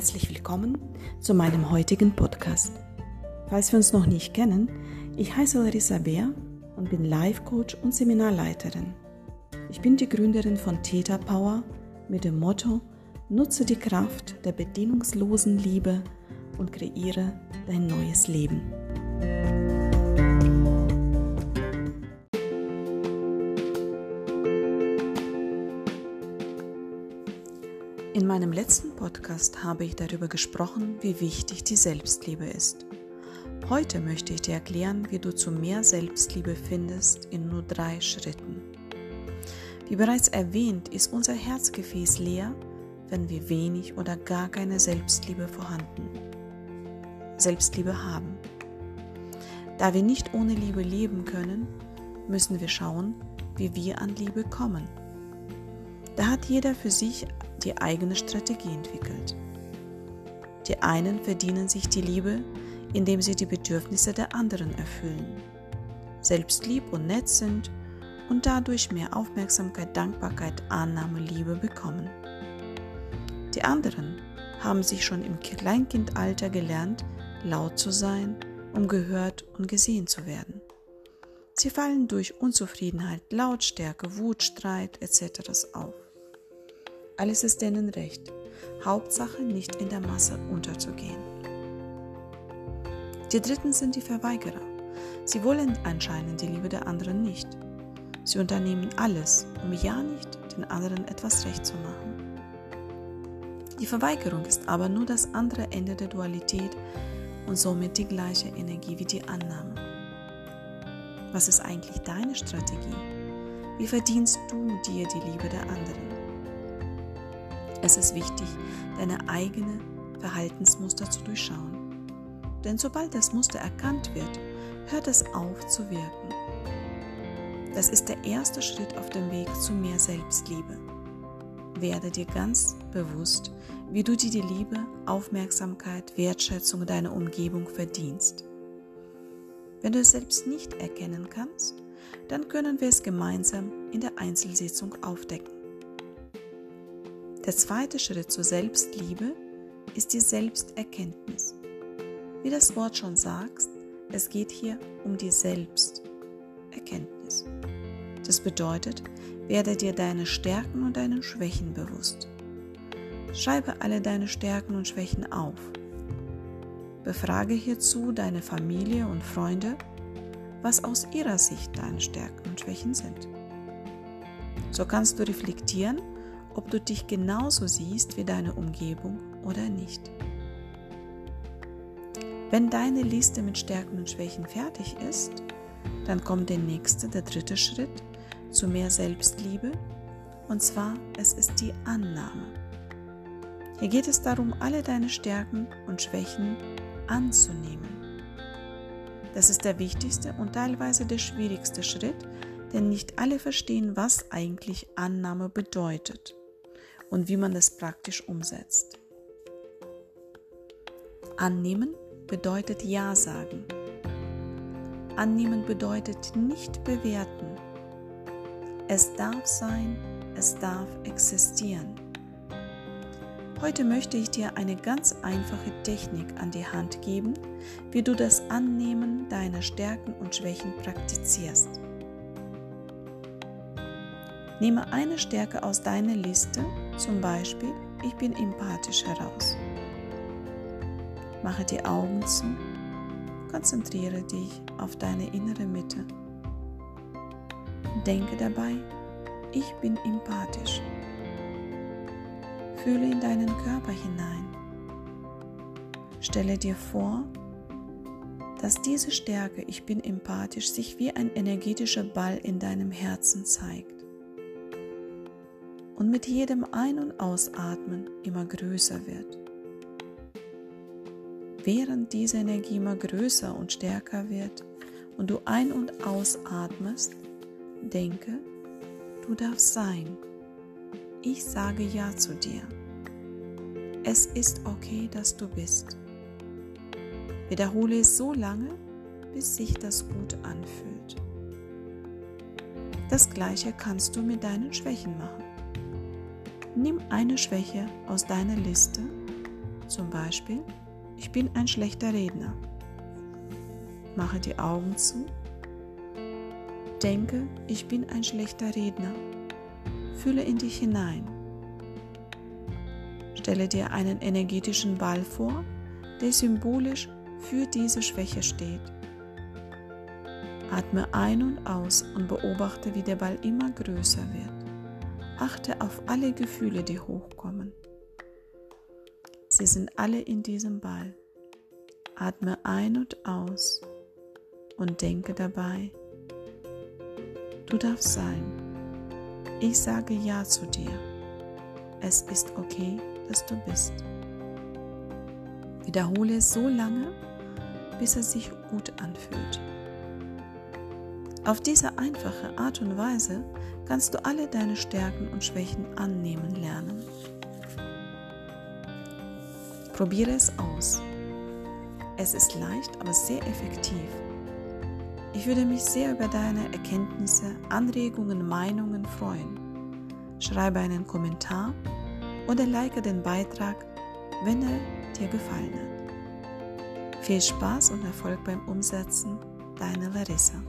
herzlich willkommen zu meinem heutigen Podcast. Falls wir uns noch nicht kennen, ich heiße Larissa Bär und bin Life Coach und Seminarleiterin. Ich bin die Gründerin von Theta Power mit dem Motto Nutze die Kraft der bedingungslosen Liebe und kreiere dein neues Leben. Meinem letzten Podcast habe ich darüber gesprochen, wie wichtig die Selbstliebe ist. Heute möchte ich dir erklären, wie du zu mehr Selbstliebe findest in nur drei Schritten. Wie bereits erwähnt, ist unser Herzgefäß leer, wenn wir wenig oder gar keine Selbstliebe vorhanden. Selbstliebe haben. Da wir nicht ohne Liebe leben können, müssen wir schauen, wie wir an Liebe kommen. Da hat jeder für sich die eigene Strategie entwickelt. Die einen verdienen sich die Liebe, indem sie die Bedürfnisse der anderen erfüllen, selbstlieb und nett sind und dadurch mehr Aufmerksamkeit, Dankbarkeit, Annahme, Liebe bekommen. Die anderen haben sich schon im Kleinkindalter gelernt, laut zu sein, um gehört und gesehen zu werden. Sie fallen durch Unzufriedenheit, Lautstärke, Wut, Streit etc. auf. Alles ist denen recht. Hauptsache nicht in der Masse unterzugehen. Die Dritten sind die Verweigerer. Sie wollen anscheinend die Liebe der anderen nicht. Sie unternehmen alles, um ja nicht den anderen etwas recht zu machen. Die Verweigerung ist aber nur das andere Ende der Dualität und somit die gleiche Energie wie die Annahme. Was ist eigentlich deine Strategie? Wie verdienst du dir die Liebe der anderen? Es ist wichtig, deine eigene Verhaltensmuster zu durchschauen. Denn sobald das Muster erkannt wird, hört es auf zu wirken. Das ist der erste Schritt auf dem Weg zu mehr Selbstliebe. Werde dir ganz bewusst, wie du dir die Liebe, Aufmerksamkeit, Wertschätzung deiner Umgebung verdienst. Wenn du es selbst nicht erkennen kannst, dann können wir es gemeinsam in der Einzelsitzung aufdecken. Der zweite Schritt zur Selbstliebe ist die Selbsterkenntnis. Wie das Wort schon sagt, es geht hier um die Selbsterkenntnis. Das bedeutet, werde dir deine Stärken und deine Schwächen bewusst. Schreibe alle deine Stärken und Schwächen auf. Befrage hierzu deine Familie und Freunde, was aus ihrer Sicht deine Stärken und Schwächen sind. So kannst du reflektieren, ob du dich genauso siehst wie deine Umgebung oder nicht. Wenn deine Liste mit Stärken und Schwächen fertig ist, dann kommt der nächste, der dritte Schritt zu mehr Selbstliebe und zwar es ist die Annahme. Hier geht es darum, alle deine Stärken und Schwächen anzunehmen. Das ist der wichtigste und teilweise der schwierigste Schritt, denn nicht alle verstehen, was eigentlich Annahme bedeutet und wie man das praktisch umsetzt. Annehmen bedeutet Ja sagen. Annehmen bedeutet nicht bewerten. Es darf sein, es darf existieren. Heute möchte ich dir eine ganz einfache Technik an die Hand geben, wie du das Annehmen deiner Stärken und Schwächen praktizierst. Nehme eine Stärke aus deiner Liste, zum Beispiel ich bin empathisch heraus. Mache die Augen zu, konzentriere dich auf deine innere Mitte. Denke dabei, ich bin empathisch. Fühle in deinen Körper hinein. Stelle dir vor, dass diese Stärke, ich bin empathisch, sich wie ein energetischer Ball in deinem Herzen zeigt und mit jedem Ein- und Ausatmen immer größer wird. Während diese Energie immer größer und stärker wird und du ein- und ausatmest, denke, du darfst sein. Ich sage Ja zu dir. Es ist okay, dass du bist. Wiederhole es so lange, bis sich das gut anfühlt. Das gleiche kannst du mit deinen Schwächen machen. Nimm eine Schwäche aus deiner Liste, Zum Beispiel, ich bin ein schlechter Redner. Mache die Augen zu. Denke, ich bin ein schlechter Redner. Fühle in dich hinein. Stelle dir einen energetischen Ball vor, der symbolisch für diese Schwäche steht. Atme ein und aus und beobachte, wie der Ball immer größer wird. Achte auf alle Gefühle, die hochkommen. Sie sind alle in diesem Ball. Atme ein und aus und denke dabei, du darfst sein. Ich sage Ja zu dir. Es ist okay, dass du bist. Wiederhole es so lange, bis es sich gut anfühlt. Auf diese einfache Art und Weise kannst du alle deine Stärken und Schwächen annehmen lernen. Probiere es aus. Es ist leicht, aber sehr effektiv. Ich würde mich sehr über deine Erkenntnisse, Anregungen, Meinungen freuen. Schreibe einen Kommentar oder like den Beitrag, wenn er dir gefallen hat. Viel Spaß und Erfolg beim Umsetzen, deine Larissa.